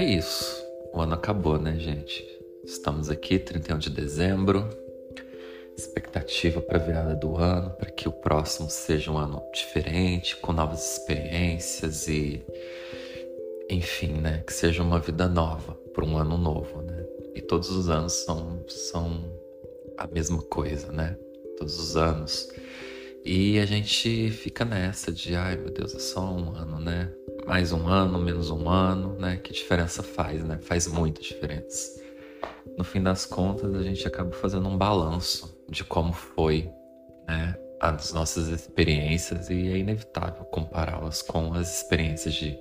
É isso. O ano acabou, né, gente? Estamos aqui, 31 de dezembro. Expectativa para a virada do ano, para que o próximo seja um ano diferente, com novas experiências e. Enfim, né? Que seja uma vida nova, para um ano novo, né? E todos os anos são, são a mesma coisa, né? Todos os anos. E a gente fica nessa de, ai meu Deus, é só um ano, né? Mais um ano, menos um ano, né? Que diferença faz, né? Faz muita diferença. No fim das contas, a gente acaba fazendo um balanço de como foi, né? As nossas experiências e é inevitável compará-las com as experiências de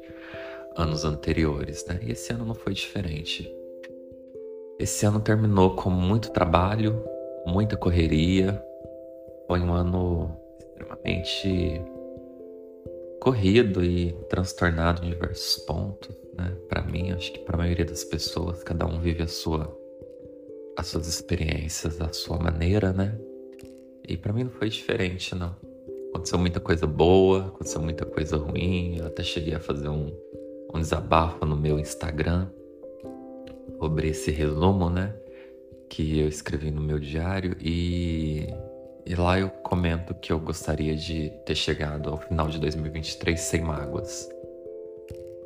anos anteriores, né? E esse ano não foi diferente. Esse ano terminou com muito trabalho, muita correria. Foi um ano extremamente corrido e transtornado em diversos pontos, né? Para mim, acho que para a maioria das pessoas, cada um vive a sua as suas experiências, a sua maneira, né? E para mim não foi diferente, não. Aconteceu muita coisa boa, aconteceu muita coisa ruim. Eu até cheguei a fazer um, um desabafo no meu Instagram sobre esse resumo, né? Que eu escrevi no meu diário e e lá eu comento que eu gostaria de ter chegado ao final de 2023 sem mágoas.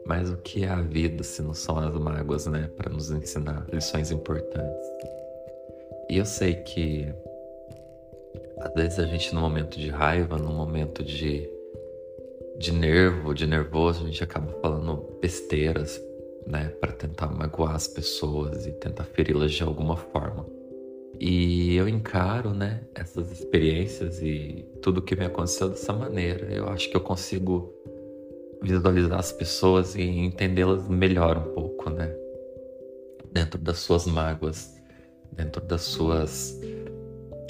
Mas o que é a vida se não são as mágoas, né? Para nos ensinar lições importantes. E eu sei que às vezes a gente, no momento de raiva, no momento de, de nervo, de nervoso, a gente acaba falando besteiras, né? Para tentar magoar as pessoas e tentar feri-las de alguma forma. E eu encaro, né, essas experiências e tudo que me aconteceu dessa maneira. Eu acho que eu consigo visualizar as pessoas e entendê-las melhor um pouco, né? Dentro das suas mágoas, dentro das suas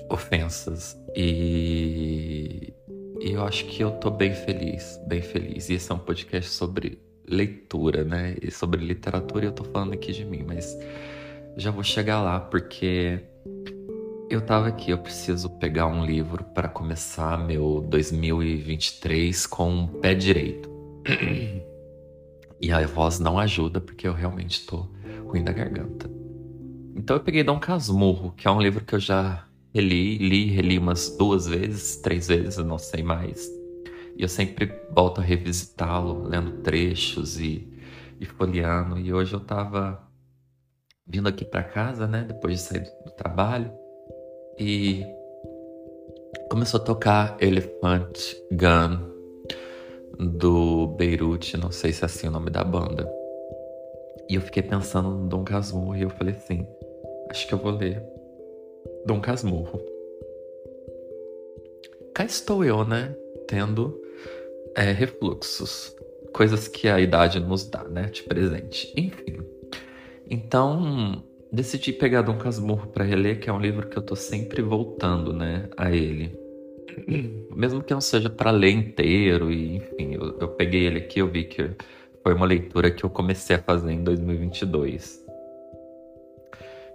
ofensas. E, e eu acho que eu tô bem feliz, bem feliz. E esse é um podcast sobre leitura, né? E sobre literatura, e eu tô falando aqui de mim, mas já vou chegar lá porque eu tava aqui, eu preciso pegar um livro para começar meu 2023 com o pé direito. e a voz não ajuda porque eu realmente tô ruim da garganta. Então eu peguei Dom Casmurro, que é um livro que eu já reli, li, reli umas duas vezes, três vezes, eu não sei mais. E eu sempre volto a revisitá-lo, lendo trechos e, e folheando. E hoje eu tava vindo aqui para casa, né, depois de sair do, do trabalho, e começou a tocar Elephant Gun do Beirute, não sei se é assim o nome da banda. E eu fiquei pensando no Dom Casmurro e eu falei assim, acho que eu vou ler Dom Casmurro. Cá estou eu, né, tendo é, refluxos, coisas que a idade nos dá, né, de presente. Enfim, então, decidi pegar Dom Casmurro para reler, que é um livro que eu tô sempre voltando, né, a ele. Mesmo que não seja para ler inteiro, e enfim, eu, eu peguei ele aqui, eu vi que foi uma leitura que eu comecei a fazer em 2022.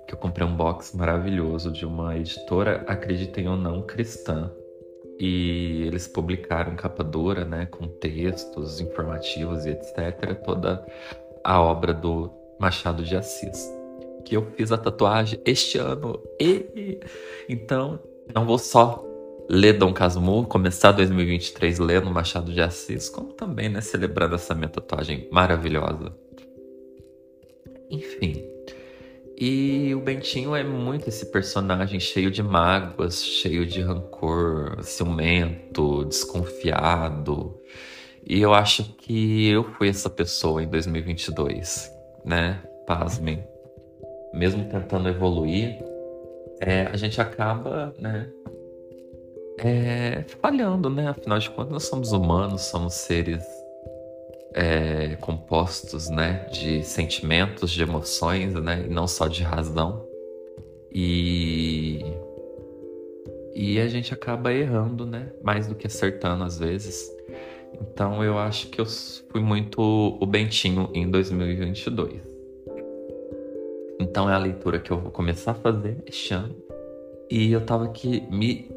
Que eu comprei um box maravilhoso de uma editora, acreditem ou não, cristã. E eles publicaram capa dura, né, com textos informativos e etc. Toda a obra do Machado de Assis. Que eu fiz a tatuagem este ano. E então, não vou só ler Dom Casmurro, começar 2023 lendo Machado de Assis, como também, né, celebrando essa minha tatuagem maravilhosa. Enfim. E o Bentinho é muito esse personagem cheio de mágoas, cheio de rancor, ciumento, desconfiado. E eu acho que eu fui essa pessoa em 2022 né? Pasmem. Mesmo tentando evoluir, é, a gente acaba, né? É, falhando, né? Afinal de contas, nós somos humanos, somos seres é, compostos, né? De sentimentos, de emoções, né? E não só de razão. E e a gente acaba errando, né? Mais do que acertando às vezes. Então eu acho que eu fui muito o Bentinho em 2022. Então é a leitura que eu vou começar a fazer este ano. E eu tava aqui me,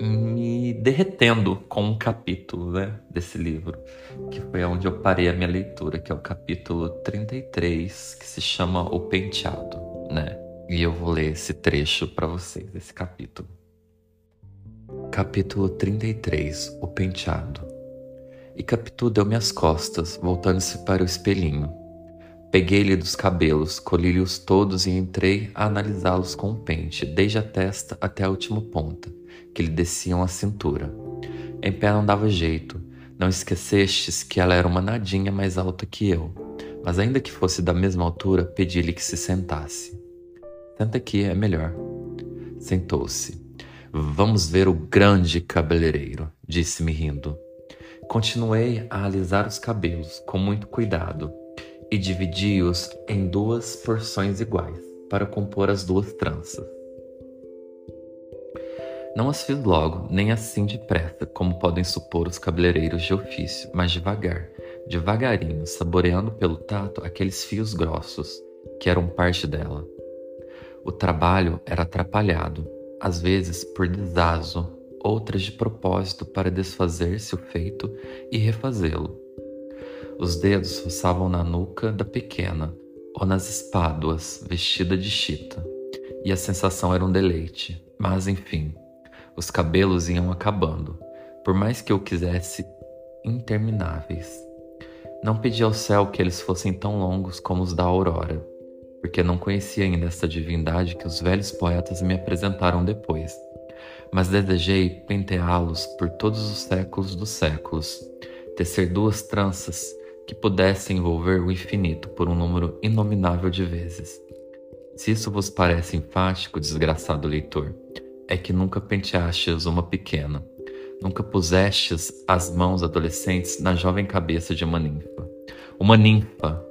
me derretendo com um capítulo né, desse livro, que foi onde eu parei a minha leitura, que é o capítulo 33, que se chama O Penteado, né? E eu vou ler esse trecho para vocês, esse capítulo. Capítulo 33 O Penteado E Capitu deu-me as costas, voltando-se para o espelhinho. Peguei-lhe dos cabelos, colhi-lhe-os todos e entrei a analisá-los com o pente, desde a testa até a última ponta, que lhe desciam a cintura. Em pé não dava jeito. Não esquecestes que ela era uma nadinha mais alta que eu, mas ainda que fosse da mesma altura, pedi-lhe que se sentasse. Senta aqui, é melhor. Sentou-se. Vamos ver o grande cabeleireiro, disse-me rindo. Continuei a alisar os cabelos com muito cuidado e dividi-os em duas porções iguais para compor as duas tranças. Não as fiz logo, nem assim depressa, como podem supor os cabeleireiros de ofício, mas devagar, devagarinho, saboreando pelo tato aqueles fios grossos que eram parte dela. O trabalho era atrapalhado, às vezes por desazo, outras de propósito para desfazer-se o feito e refazê-lo. Os dedos roçavam na nuca da pequena ou nas espáduas vestida de chita, e a sensação era um deleite. Mas enfim, os cabelos iam acabando, por mais que eu quisesse intermináveis. Não pedi ao céu que eles fossem tão longos como os da aurora, porque não conhecia ainda essa divindade que os velhos poetas me apresentaram depois. Mas desejei penteá-los por todos os séculos dos séculos, tecer duas tranças que pudesse envolver o infinito por um número inominável de vezes. Se isso vos parece enfático, desgraçado leitor, é que nunca penteastes uma pequena, nunca pusestes as mãos adolescentes na jovem cabeça de uma ninfa. Uma ninfa!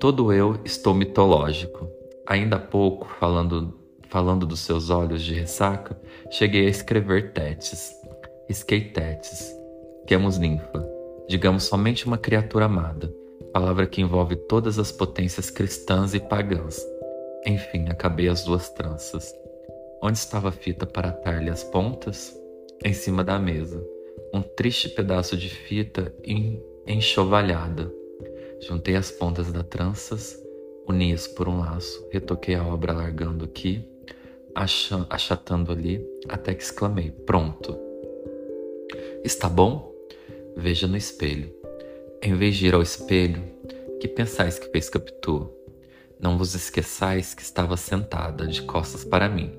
Todo eu estou mitológico. Ainda há pouco, falando, falando dos seus olhos de ressaca, cheguei a escrever tetes. Risquei tetes. Temos ninfa digamos somente uma criatura amada, palavra que envolve todas as potências cristãs e pagãs. Enfim, acabei as duas tranças. Onde estava a fita para atar-lhe as pontas? Em cima da mesa. Um triste pedaço de fita enxovalhada. Juntei as pontas das tranças, uni-as por um laço, retoquei a obra largando aqui, achatando ali, até que exclamei: Pronto! Está bom? Veja no espelho. Em vez de ir ao espelho, que pensais que fez Capitu? Não vos esqueçais que estava sentada de costas para mim.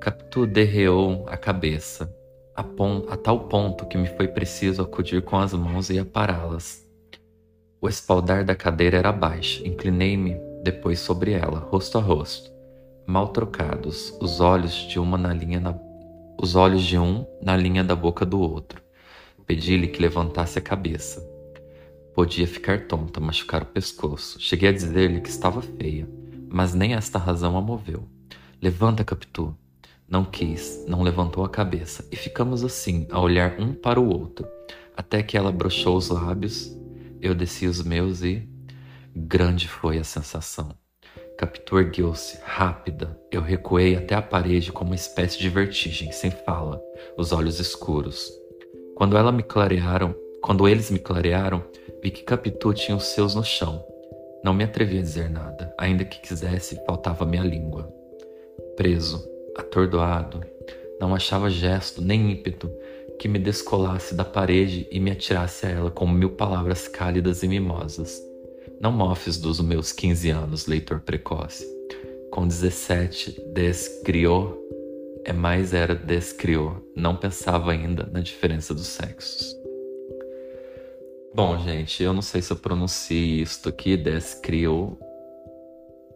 Capitu derreou a cabeça, a, a tal ponto que me foi preciso acudir com as mãos e apará-las. O espaldar da cadeira era baixo, inclinei-me depois sobre ela, rosto a rosto, mal trocados, os olhos de uma na linha na... os olhos de um na linha da boca do outro. Pedi-lhe que levantasse a cabeça. Podia ficar tonta, machucar o pescoço. Cheguei a dizer-lhe que estava feia, mas nem esta razão a moveu. Levanta, Capitu. Não quis, não levantou a cabeça, e ficamos assim, a olhar um para o outro, até que ela broxou os lábios, eu desci os meus e. Grande foi a sensação. Capitu ergueu-se, rápida. Eu recuei até a parede com uma espécie de vertigem, sem fala, os olhos escuros. Quando ela me clarearam, quando eles me clarearam, vi que Capitu tinha os seus no chão. Não me atrevi a dizer nada, ainda que quisesse, faltava minha língua. Preso, atordoado, não achava gesto nem ímpeto que me descolasse da parede e me atirasse a ela com mil palavras cálidas e mimosas. Não mofes dos meus quinze anos, leitor precoce. Com dezessete, descriou é mais era descriou, não pensava ainda na diferença dos sexos. Bom, gente, eu não sei se eu pronuncio isto aqui, descriou,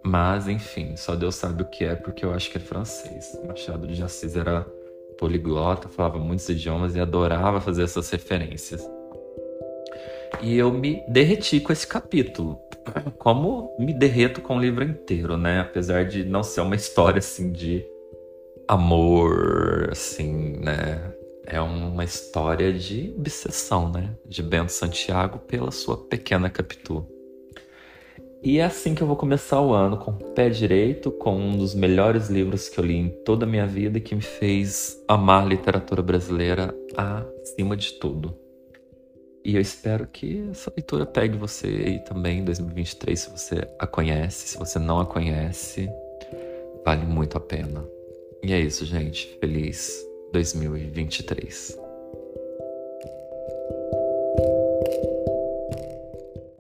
mas enfim, só Deus sabe o que é, porque eu acho que é francês. Machado de Assis era poliglota, falava muitos idiomas e adorava fazer essas referências. E eu me derreti com esse capítulo. Como me derreto com o livro inteiro, né? Apesar de não ser uma história assim de amor, assim, né? É uma história de obsessão, né? De Bento Santiago pela sua pequena Capitu. E é assim que eu vou começar o ano, com o pé direito, com um dos melhores livros que eu li em toda a minha vida e que me fez amar literatura brasileira acima de tudo. E eu espero que essa leitura pegue você aí também em 2023, se você a conhece, se você não a conhece, vale muito a pena. E é isso, gente. Feliz 2023.